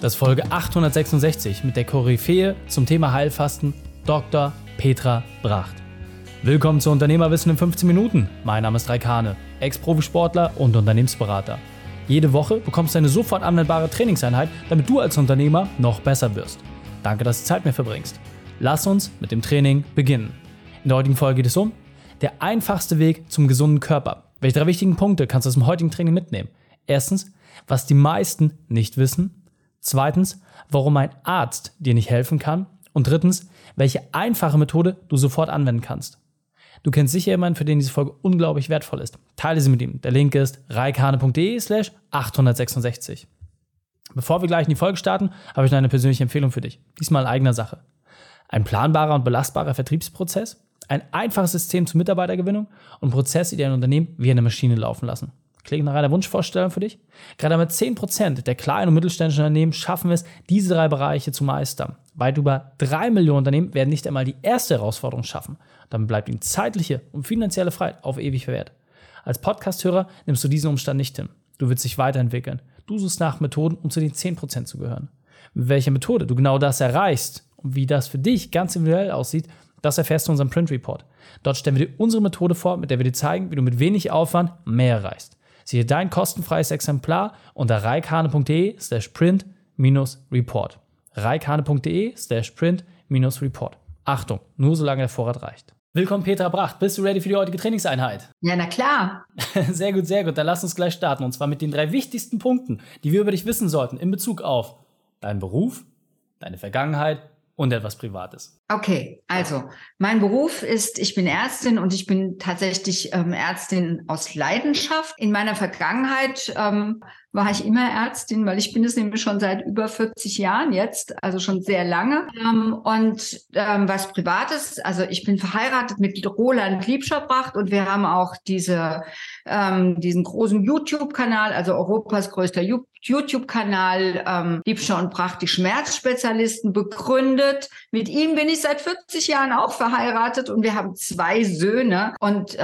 Das ist Folge 866 mit der Koryphäe zum Thema Heilfasten, Dr. Petra Bracht. Willkommen zu Unternehmerwissen in 15 Minuten. Mein Name ist Raikane, Ex-Profisportler und Unternehmensberater. Jede Woche bekommst du eine sofort anwendbare Trainingseinheit, damit du als Unternehmer noch besser wirst. Danke, dass du Zeit mit mir verbringst. Lass uns mit dem Training beginnen. In der heutigen Folge geht es um der einfachste Weg zum gesunden Körper. Welche drei wichtigen Punkte kannst du aus dem heutigen Training mitnehmen? Erstens, was die meisten nicht wissen. Zweitens, warum ein Arzt dir nicht helfen kann. Und drittens, welche einfache Methode du sofort anwenden kannst. Du kennst sicher jemanden, für den diese Folge unglaublich wertvoll ist. Teile sie mit ihm. Der Link ist reikane.de slash 866. Bevor wir gleich in die Folge starten, habe ich noch eine persönliche Empfehlung für dich. Diesmal in eigener Sache. Ein planbarer und belastbarer Vertriebsprozess, ein einfaches System zur Mitarbeitergewinnung und Prozesse, die ein Unternehmen wie eine Maschine laufen lassen. Klingt nach einer Wunschvorstellung für dich? Gerade mit 10% der kleinen und mittelständischen Unternehmen schaffen wir es, diese drei Bereiche zu meistern. Weit über drei Millionen Unternehmen werden nicht einmal die erste Herausforderung schaffen. Dann bleibt ihnen zeitliche und finanzielle Freiheit auf ewig verwehrt. Als Podcasthörer nimmst du diesen Umstand nicht hin. Du willst dich weiterentwickeln. Du suchst nach Methoden, um zu den 10% zu gehören. Mit welcher Methode du genau das erreichst und wie das für dich ganz individuell aussieht, das erfährst du in unserem Print Report. Dort stellen wir dir unsere Methode vor, mit der wir dir zeigen, wie du mit wenig Aufwand mehr erreichst. Siehe dein kostenfreies Exemplar unter reikane.de slash print-report. reikane.de slash print-report. Achtung, nur solange der Vorrat reicht. Willkommen Petra Bracht. Bist du ready für die heutige Trainingseinheit? Ja, na klar. Sehr gut, sehr gut. Dann lass uns gleich starten. Und zwar mit den drei wichtigsten Punkten, die wir über dich wissen sollten in Bezug auf deinen Beruf, deine Vergangenheit und etwas Privates. Okay, also mein Beruf ist, ich bin Ärztin und ich bin tatsächlich ähm, Ärztin aus Leidenschaft. In meiner Vergangenheit ähm, war ich immer Ärztin, weil ich bin es nämlich schon seit über 40 Jahren jetzt, also schon sehr lange. Ähm, und ähm, was Privates, also ich bin verheiratet mit Roland Liebscherbracht und wir haben auch diese, ähm, diesen großen YouTube-Kanal, also Europas größter YouTube-Kanal, Liebscher und Bracht, die Schmerzspezialisten begründet. Mit ihm bin ich seit 40 Jahren auch verheiratet und wir haben zwei Söhne und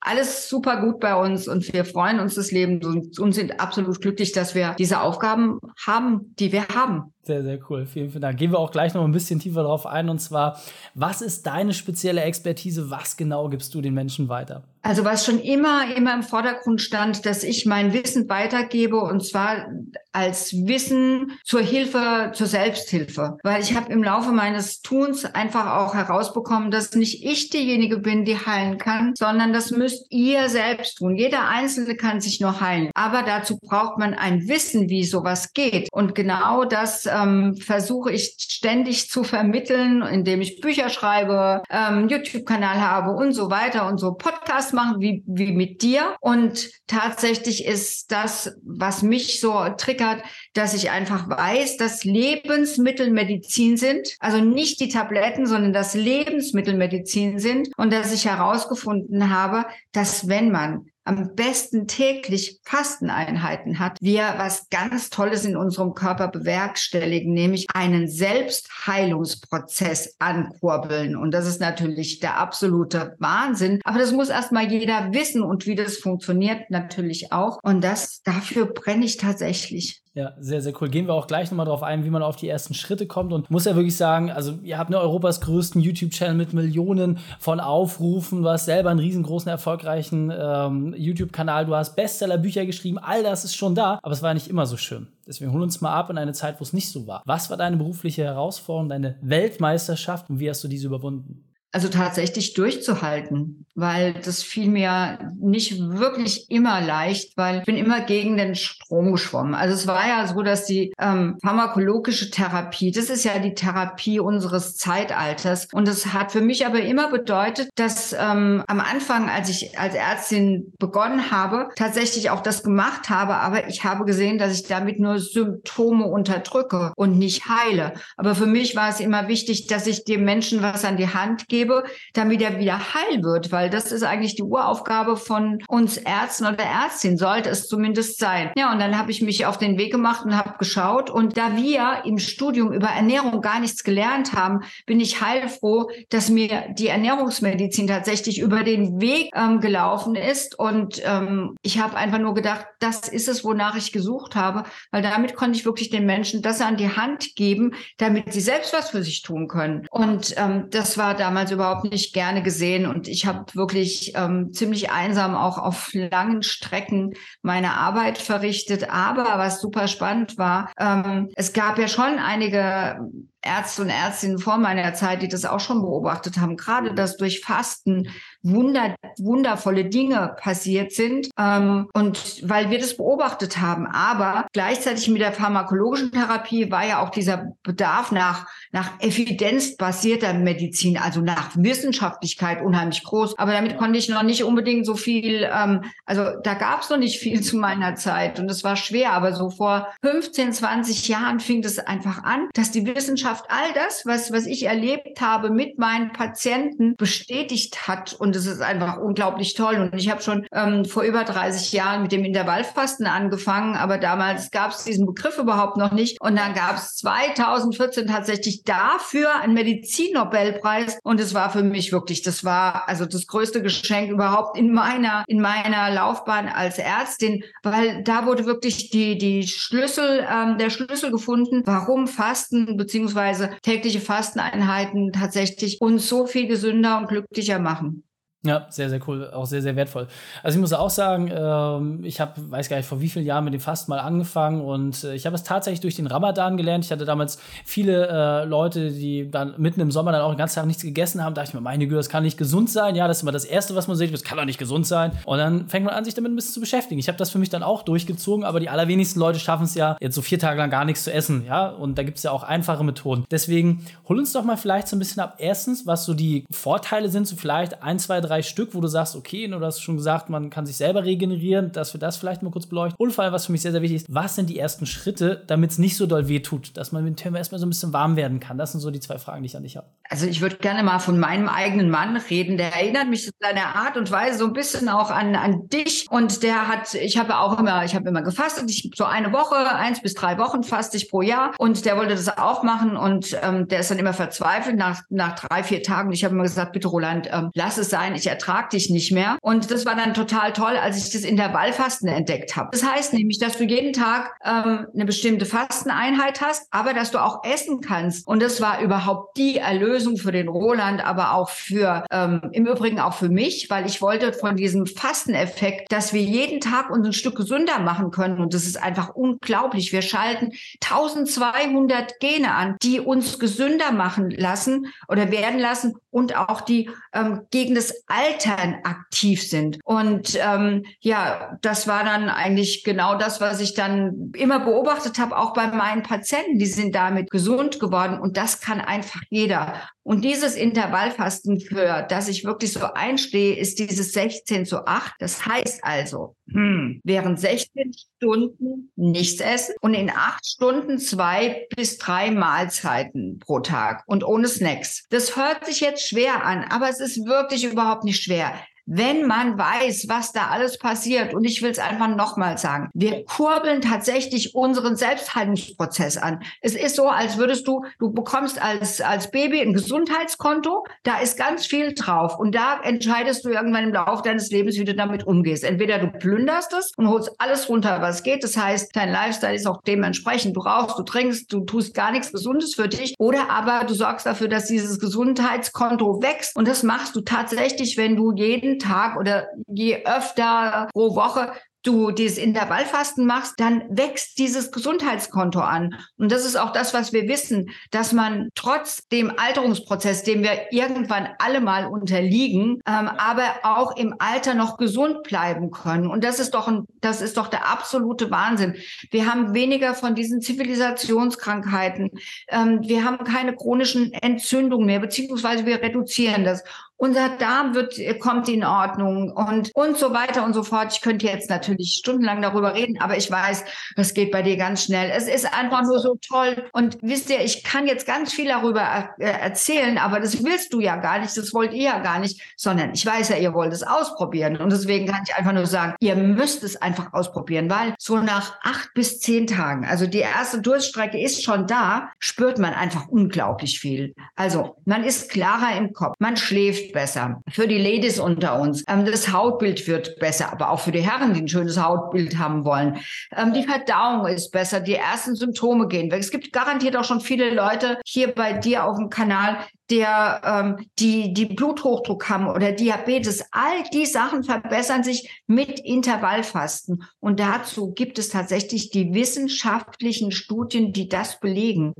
alles super gut bei uns und wir freuen uns das Leben und sind absolut glücklich, dass wir diese Aufgaben haben, die wir haben. Sehr, sehr cool. Vielen, vielen Dank. Gehen wir auch gleich noch ein bisschen tiefer drauf ein. Und zwar, was ist deine spezielle Expertise? Was genau gibst du den Menschen weiter? Also was schon immer, immer im Vordergrund stand, dass ich mein Wissen weitergebe und zwar als Wissen zur Hilfe, zur Selbsthilfe. Weil ich habe im Laufe meines Tuns einfach auch herausbekommen, dass nicht ich diejenige bin, die heilen kann, sondern das müsst ihr selbst tun. Jeder Einzelne kann sich nur heilen. Aber dazu braucht man ein Wissen, wie sowas geht. Und genau das ähm, versuche ich ständig zu vermitteln, indem ich Bücher schreibe, ähm, YouTube-Kanal habe und so weiter und so Podcasts machen wie, wie mit dir. Und tatsächlich ist das, was mich so triggert, dass ich einfach weiß, dass Lebensmittel Medizin sind. Also nicht die Tabletten, sondern dass Lebensmittel Medizin sind. Und dass ich herausgefunden habe, dass wenn man am besten täglich Fasteneinheiten hat, wir was ganz Tolles in unserem Körper bewerkstelligen, nämlich einen Selbstheilungsprozess ankurbeln. Und das ist natürlich der absolute Wahnsinn. Aber das muss erstmal jeder wissen und wie das funktioniert natürlich auch. Und das, dafür brenne ich tatsächlich. Ja, sehr, sehr cool. Gehen wir auch gleich nochmal drauf ein, wie man auf die ersten Schritte kommt. Und muss ja wirklich sagen, also ihr habt eine Europas größten YouTube-Channel mit Millionen von Aufrufen. Du hast selber einen riesengroßen, erfolgreichen ähm, YouTube-Kanal. Du hast Bestseller-Bücher geschrieben. All das ist schon da. Aber es war nicht immer so schön. Deswegen hol uns mal ab in eine Zeit, wo es nicht so war. Was war deine berufliche Herausforderung, deine Weltmeisterschaft und wie hast du diese überwunden? Also tatsächlich durchzuhalten, weil das fiel mir nicht wirklich immer leicht, weil ich bin immer gegen den Strom geschwommen. Also es war ja so, dass die ähm, pharmakologische Therapie, das ist ja die Therapie unseres Zeitalters und es hat für mich aber immer bedeutet, dass ähm, am Anfang, als ich als Ärztin begonnen habe, tatsächlich auch das gemacht habe, aber ich habe gesehen, dass ich damit nur Symptome unterdrücke und nicht heile. Aber für mich war es immer wichtig, dass ich dem Menschen was an die Hand gebe, gebe, damit er wieder heil wird, weil das ist eigentlich die Uraufgabe von uns Ärzten oder Ärztin, sollte es zumindest sein. Ja, und dann habe ich mich auf den Weg gemacht und habe geschaut. Und da wir im Studium über Ernährung gar nichts gelernt haben, bin ich heilfroh, dass mir die Ernährungsmedizin tatsächlich über den Weg ähm, gelaufen ist. Und ähm, ich habe einfach nur gedacht, das ist es, wonach ich gesucht habe, weil damit konnte ich wirklich den Menschen das an die Hand geben, damit sie selbst was für sich tun können. Und ähm, das war damals überhaupt nicht gerne gesehen. Und ich habe wirklich ähm, ziemlich einsam auch auf langen Strecken meine Arbeit verrichtet. Aber was super spannend war, ähm, es gab ja schon einige Ärzte und Ärztinnen vor meiner Zeit, die das auch schon beobachtet haben, gerade dass durch Fasten wunder, wundervolle Dinge passiert sind ähm, und weil wir das beobachtet haben. Aber gleichzeitig mit der pharmakologischen Therapie war ja auch dieser Bedarf nach, nach evidenzbasierter Medizin, also nach Wissenschaftlichkeit unheimlich groß. Aber damit konnte ich noch nicht unbedingt so viel, ähm, also da gab es noch nicht viel zu meiner Zeit und es war schwer. Aber so vor 15, 20 Jahren fing das einfach an, dass die Wissenschaft all das, was, was ich erlebt habe mit meinen Patienten, bestätigt hat und es ist einfach unglaublich toll. Und ich habe schon ähm, vor über 30 Jahren mit dem Intervallfasten angefangen, aber damals gab es diesen Begriff überhaupt noch nicht. Und dann gab es 2014 tatsächlich dafür einen Medizinnobelpreis. Und es war für mich wirklich, das war also das größte Geschenk überhaupt in meiner, in meiner Laufbahn als Ärztin, weil da wurde wirklich die, die Schlüssel, ähm, der Schlüssel gefunden, warum Fasten beziehungsweise tägliche Fasteneinheiten tatsächlich uns so viel gesünder und glücklicher machen. Ja, sehr, sehr cool, auch sehr, sehr wertvoll. Also ich muss auch sagen, ähm, ich habe, weiß gar nicht, vor wie vielen Jahren mit dem Fasten mal angefangen und äh, ich habe es tatsächlich durch den Ramadan gelernt. Ich hatte damals viele äh, Leute, die dann mitten im Sommer dann auch den ganzen Tag nichts gegessen haben. Da dachte ich mir, meine Güte, das kann nicht gesund sein. Ja, das ist immer das Erste, was man sieht, das kann doch nicht gesund sein. Und dann fängt man an, sich damit ein bisschen zu beschäftigen. Ich habe das für mich dann auch durchgezogen, aber die allerwenigsten Leute schaffen es ja, jetzt so vier Tage lang gar nichts zu essen. Ja, und da gibt es ja auch einfache Methoden. Deswegen hol uns doch mal vielleicht so ein bisschen ab. Erstens, was so die Vorteile sind, so vielleicht ein, zwei, drei Stück, wo du sagst, okay, du hast schon gesagt, man kann sich selber regenerieren, dass wir das vielleicht mal kurz beleuchten. Und vor allem, was für mich sehr, sehr wichtig ist, was sind die ersten Schritte, damit es nicht so doll weh tut, dass man mit dem Thema erstmal so ein bisschen warm werden kann? Das sind so die zwei Fragen, die ich an dich habe. Also ich würde gerne mal von meinem eigenen Mann reden. Der erinnert mich in seiner Art und Weise so ein bisschen auch an, an dich. Und der hat, ich habe auch immer, ich habe immer gefastet. Ich so eine Woche, eins bis drei Wochen faste ich pro Jahr. Und der wollte das auch machen. Und ähm, der ist dann immer verzweifelt nach, nach drei, vier Tagen. Ich habe immer gesagt, bitte Roland, ähm, lass es sein. Ich ertrage dich nicht mehr. Und das war dann total toll, als ich das Intervallfasten entdeckt habe. Das heißt nämlich, dass du jeden Tag ähm, eine bestimmte Fasteneinheit hast, aber dass du auch essen kannst. Und das war überhaupt die Erlösung für den Roland, aber auch für ähm, im Übrigen auch für mich, weil ich wollte von diesem Fasteneffekt, dass wir jeden Tag uns ein Stück gesünder machen können. Und das ist einfach unglaublich. Wir schalten 1200 Gene an, die uns gesünder machen lassen oder werden lassen und auch die ähm, gegen das Altern aktiv sind. Und ähm, ja, das war dann eigentlich genau das, was ich dann immer beobachtet habe, auch bei meinen Patienten. Die sind damit gesund geworden und das kann einfach jeder. Und dieses Intervallfasten, für das ich wirklich so einstehe, ist dieses 16 zu 8. Das heißt also, hm, während 16 Stunden nichts essen und in acht Stunden zwei bis drei Mahlzeiten pro Tag und ohne Snacks. Das hört sich jetzt schwer an, aber es ist wirklich überhaupt nicht schwer wenn man weiß, was da alles passiert, und ich will es einfach nochmal sagen, wir kurbeln tatsächlich unseren Selbstheilungsprozess an. Es ist so, als würdest du, du bekommst als, als Baby ein Gesundheitskonto, da ist ganz viel drauf und da entscheidest du irgendwann im Laufe deines Lebens, wie du damit umgehst. Entweder du plünderst es und holst alles runter, was geht. Das heißt, dein Lifestyle ist auch dementsprechend. Du rauchst, du trinkst, du tust gar nichts Gesundes für dich. Oder aber du sorgst dafür, dass dieses Gesundheitskonto wächst. Und das machst du tatsächlich, wenn du jeden Tag oder je öfter pro Woche du dieses Intervallfasten machst, dann wächst dieses Gesundheitskonto an. Und das ist auch das, was wir wissen, dass man trotz dem Alterungsprozess, dem wir irgendwann alle mal unterliegen, ähm, aber auch im Alter noch gesund bleiben können. Und das ist doch ein, das ist doch der absolute Wahnsinn. Wir haben weniger von diesen Zivilisationskrankheiten. Ähm, wir haben keine chronischen Entzündungen mehr, beziehungsweise wir reduzieren das. Unser Darm wird, kommt in Ordnung und, und so weiter und so fort. Ich könnte jetzt natürlich stundenlang darüber reden, aber ich weiß, es geht bei dir ganz schnell. Es ist einfach nur so toll. Und wisst ihr, ich kann jetzt ganz viel darüber äh, erzählen, aber das willst du ja gar nicht, das wollt ihr ja gar nicht, sondern ich weiß ja, ihr wollt es ausprobieren. Und deswegen kann ich einfach nur sagen, ihr müsst es einfach ausprobieren, weil so nach acht bis zehn Tagen, also die erste Durststrecke ist schon da, spürt man einfach unglaublich viel. Also man ist klarer im Kopf, man schläft besser. Für die Ladies unter uns, ähm, das Hautbild wird besser, aber auch für die Herren, die ein schönes Hautbild haben wollen. Ähm, die Verdauung ist besser, die ersten Symptome gehen weg. Es gibt garantiert auch schon viele Leute hier bei dir auf dem Kanal, der ähm, die, die Bluthochdruck haben oder Diabetes, all die Sachen verbessern sich mit Intervallfasten. Und dazu gibt es tatsächlich die wissenschaftlichen Studien, die das belegen.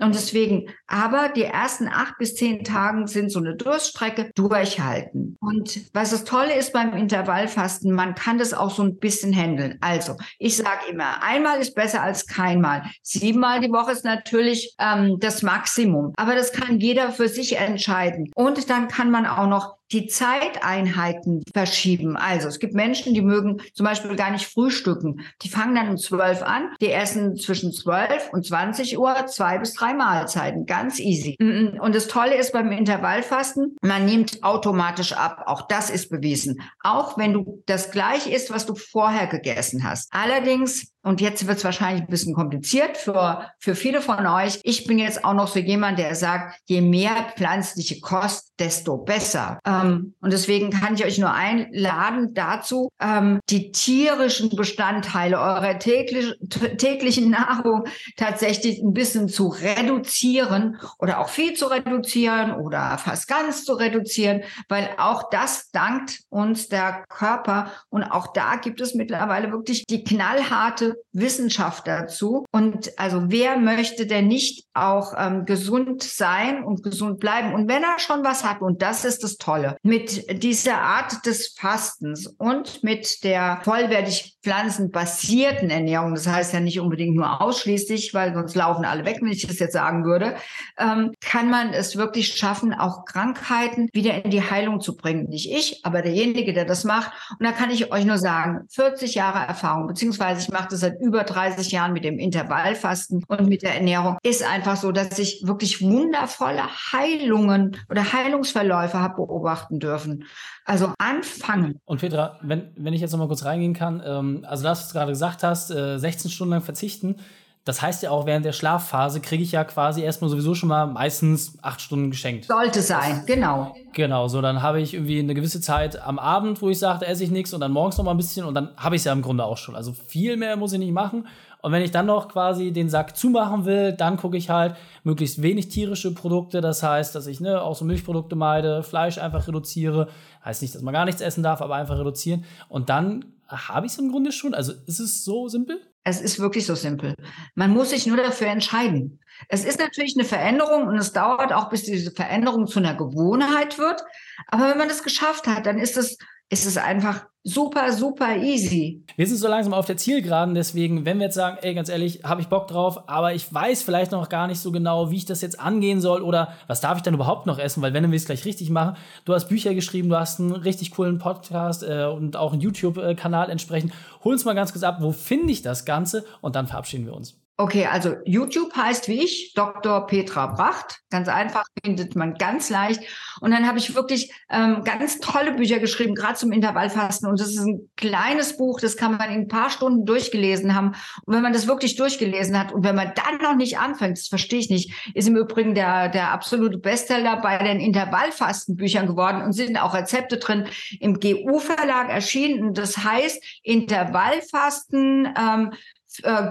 Und deswegen, aber die ersten acht bis zehn Tagen sind so eine Durststrecke durchhalten. Und was das Tolle ist beim Intervallfasten, man kann das auch so ein bisschen handeln. Also, ich sage immer, einmal ist besser als keinmal. Siebenmal die Woche ist natürlich ähm, das Maximum. Aber das kann jeder für sich entscheiden. Und dann kann man auch noch die Zeiteinheiten verschieben. Also es gibt Menschen, die mögen zum Beispiel gar nicht frühstücken. Die fangen dann um zwölf an, die essen zwischen zwölf und zwanzig Uhr zwei bis drei Mahlzeiten. Ganz easy. Und das Tolle ist beim Intervallfasten, man nimmt automatisch ab. Auch das ist bewiesen. Auch wenn du das gleiche isst, was du vorher gegessen hast. Allerdings und jetzt wird es wahrscheinlich ein bisschen kompliziert für, für viele von euch. Ich bin jetzt auch noch so jemand, der sagt, je mehr pflanzliche Kost, desto besser. Ähm, und deswegen kann ich euch nur einladen dazu, ähm, die tierischen Bestandteile eurer täglich, täglichen Nahrung tatsächlich ein bisschen zu reduzieren oder auch viel zu reduzieren oder fast ganz zu reduzieren, weil auch das dankt uns der Körper. Und auch da gibt es mittlerweile wirklich die knallharte Wissenschaft dazu. Und also wer möchte denn nicht auch ähm, gesund sein und gesund bleiben? Und wenn er schon was hat, und das ist das Tolle, mit dieser Art des Fastens und mit der vollwertig pflanzenbasierten Ernährung, das heißt ja nicht unbedingt nur ausschließlich, weil sonst laufen alle weg, wenn ich das jetzt sagen würde, ähm, kann man es wirklich schaffen, auch Krankheiten wieder in die Heilung zu bringen. Nicht ich, aber derjenige, der das macht. Und da kann ich euch nur sagen, 40 Jahre Erfahrung, beziehungsweise ich mache das seit über 30 Jahren mit dem Intervallfasten und mit der Ernährung, ist einfach so, dass ich wirklich wundervolle Heilungen oder Heilungsverläufe habe beobachten dürfen. Also anfangen. Und Petra, wenn, wenn ich jetzt noch mal kurz reingehen kann, ähm, also das, was du gerade gesagt hast, äh, 16 Stunden lang verzichten, das heißt ja auch, während der Schlafphase kriege ich ja quasi erstmal sowieso schon mal meistens acht Stunden geschenkt. Sollte sein, genau. Genau, so dann habe ich irgendwie eine gewisse Zeit am Abend, wo ich sage, esse ich nichts und dann morgens noch mal ein bisschen und dann habe ich es ja im Grunde auch schon. Also viel mehr muss ich nicht machen. Und wenn ich dann noch quasi den Sack zumachen will, dann gucke ich halt möglichst wenig tierische Produkte. Das heißt, dass ich ne, auch so Milchprodukte meide, Fleisch einfach reduziere. Heißt nicht, dass man gar nichts essen darf, aber einfach reduzieren. Und dann habe ich es im Grunde schon. Also ist es so simpel? Es ist wirklich so simpel. Man muss sich nur dafür entscheiden. Es ist natürlich eine Veränderung und es dauert auch, bis diese Veränderung zu einer Gewohnheit wird. Aber wenn man das geschafft hat, dann ist es, ist es einfach super, super easy. Wir sind so langsam auf der Zielgeraden, deswegen, wenn wir jetzt sagen, ey, ganz ehrlich, habe ich Bock drauf, aber ich weiß vielleicht noch gar nicht so genau, wie ich das jetzt angehen soll oder was darf ich dann überhaupt noch essen, weil wenn wir es gleich richtig machen, du hast Bücher geschrieben, du hast einen richtig coolen Podcast äh, und auch einen YouTube-Kanal entsprechend. Hol uns mal ganz kurz ab, wo finde ich das Ganze und dann verabschieden wir uns. Okay, also YouTube heißt wie ich, Dr. Petra Bracht. Ganz einfach, findet man ganz leicht. Und dann habe ich wirklich ähm, ganz tolle Bücher geschrieben, gerade zum Intervallfasten. Und das ist ein kleines Buch, das kann man in ein paar Stunden durchgelesen haben. Und wenn man das wirklich durchgelesen hat und wenn man dann noch nicht anfängt, das verstehe ich nicht, ist im Übrigen der, der absolute Bestseller bei den Intervallfastenbüchern geworden und sind auch Rezepte drin im GU-Verlag erschienen. Das heißt, Intervallfasten ähm, äh,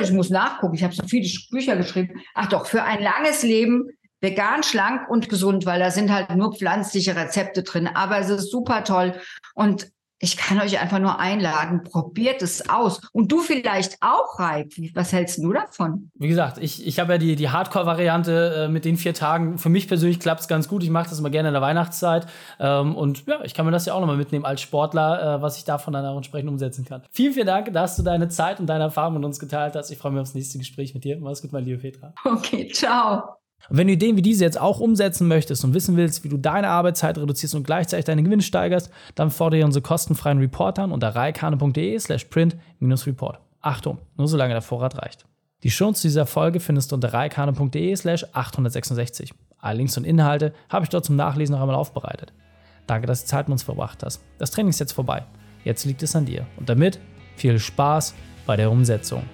ich muss nachgucken, ich habe so viele Bücher geschrieben. Ach doch, für ein langes Leben vegan, schlank und gesund, weil da sind halt nur pflanzliche Rezepte drin. Aber es ist super toll. Und ich kann euch einfach nur einladen, probiert es aus. Und du vielleicht auch, Raik. Was hältst du davon? Wie gesagt, ich, ich habe ja die, die Hardcore-Variante äh, mit den vier Tagen. Für mich persönlich klappt es ganz gut. Ich mache das immer gerne in der Weihnachtszeit. Ähm, und ja, ich kann mir das ja auch nochmal mitnehmen als Sportler, äh, was ich davon dann auch entsprechend umsetzen kann. Vielen, vielen Dank, dass du deine Zeit und deine Erfahrung mit uns geteilt hast. Ich freue mich aufs nächste Gespräch mit dir. Mach's gut, mein lieber Petra. Okay, ciao. Und wenn du Ideen wie diese jetzt auch umsetzen möchtest und wissen willst, wie du deine Arbeitszeit reduzierst und gleichzeitig deine Gewinne steigerst, dann fordere unsere kostenfreien Report an unter reikane.de slash print-report. Achtung, nur solange der Vorrat reicht. Die Shownotes dieser Folge findest du unter reikane.de slash 866. Alle Links und Inhalte habe ich dort zum Nachlesen noch einmal aufbereitet. Danke, dass du Zeit mit uns verbracht hast. Das Training ist jetzt vorbei. Jetzt liegt es an dir. Und damit viel Spaß bei der Umsetzung.